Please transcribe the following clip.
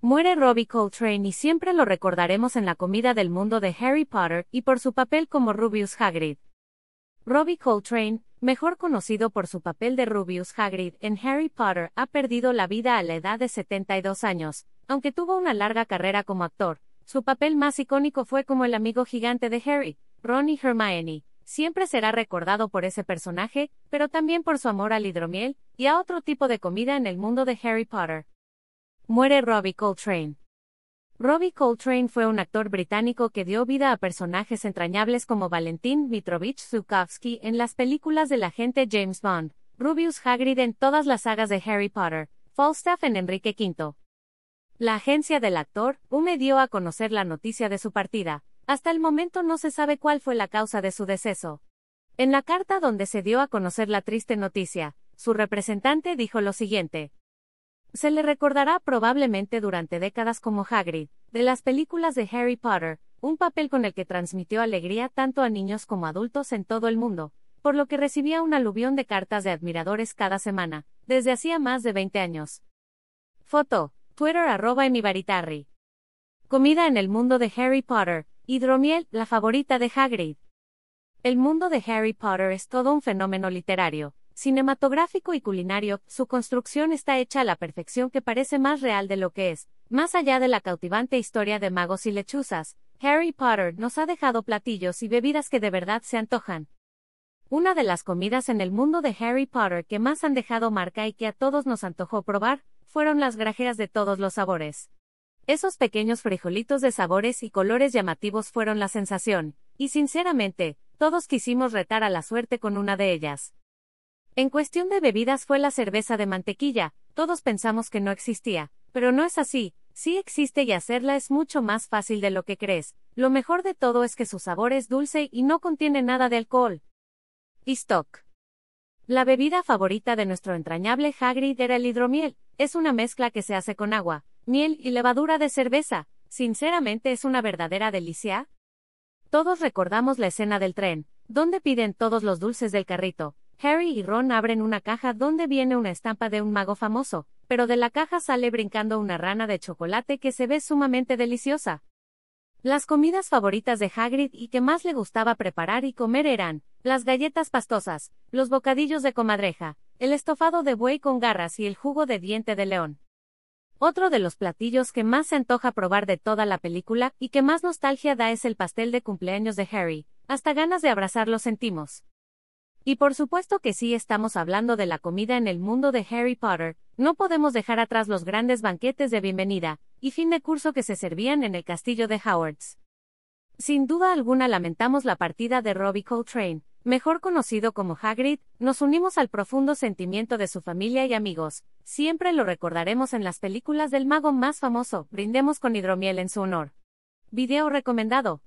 Muere Robbie Coltrane y siempre lo recordaremos en la comida del mundo de Harry Potter y por su papel como Rubius Hagrid. Robbie Coltrane, mejor conocido por su papel de Rubius Hagrid en Harry Potter, ha perdido la vida a la edad de 72 años, aunque tuvo una larga carrera como actor. Su papel más icónico fue como el amigo gigante de Harry, Ron y Hermione. Siempre será recordado por ese personaje, pero también por su amor al hidromiel y a otro tipo de comida en el mundo de Harry Potter. Muere Robbie Coltrane. Robbie Coltrane fue un actor británico que dio vida a personajes entrañables como Valentín Mitrovich Zukovsky en las películas del agente James Bond, Rubius Hagrid en todas las sagas de Harry Potter, Falstaff en Enrique V. La agencia del actor, UME dio a conocer la noticia de su partida. Hasta el momento no se sabe cuál fue la causa de su deceso. En la carta donde se dio a conocer la triste noticia, su representante dijo lo siguiente. Se le recordará probablemente durante décadas como Hagrid, de las películas de Harry Potter, un papel con el que transmitió alegría tanto a niños como adultos en todo el mundo, por lo que recibía un aluvión de cartas de admiradores cada semana, desde hacía más de 20 años. Foto, Twitter arroba emibaritarri. Comida en el mundo de Harry Potter, hidromiel, la favorita de Hagrid. El mundo de Harry Potter es todo un fenómeno literario, cinematográfico y culinario, su construcción está hecha a la perfección que parece más real de lo que es. Más allá de la cautivante historia de magos y lechuzas, Harry Potter nos ha dejado platillos y bebidas que de verdad se antojan. Una de las comidas en el mundo de Harry Potter que más han dejado marca y que a todos nos antojó probar, fueron las grajeas de todos los sabores. Esos pequeños frijolitos de sabores y colores llamativos fueron la sensación, y sinceramente, todos quisimos retar a la suerte con una de ellas. En cuestión de bebidas fue la cerveza de mantequilla, todos pensamos que no existía, pero no es así, sí existe y hacerla es mucho más fácil de lo que crees, lo mejor de todo es que su sabor es dulce y no contiene nada de alcohol. stock. La bebida favorita de nuestro entrañable Hagrid era el hidromiel, es una mezcla que se hace con agua, miel y levadura de cerveza, sinceramente es una verdadera delicia. Todos recordamos la escena del tren, donde piden todos los dulces del carrito, Harry y Ron abren una caja donde viene una estampa de un mago famoso, pero de la caja sale brincando una rana de chocolate que se ve sumamente deliciosa. Las comidas favoritas de Hagrid y que más le gustaba preparar y comer eran las galletas pastosas, los bocadillos de comadreja, el estofado de buey con garras y el jugo de diente de león. Otro de los platillos que más se antoja probar de toda la película y que más nostalgia da es el pastel de cumpleaños de Harry, hasta ganas de abrazarlo sentimos. Y por supuesto que sí estamos hablando de la comida en el mundo de Harry Potter, no podemos dejar atrás los grandes banquetes de bienvenida y fin de curso que se servían en el castillo de Howards. Sin duda alguna lamentamos la partida de Robbie Coltrane, mejor conocido como Hagrid, nos unimos al profundo sentimiento de su familia y amigos, siempre lo recordaremos en las películas del mago más famoso, brindemos con hidromiel en su honor. Video recomendado.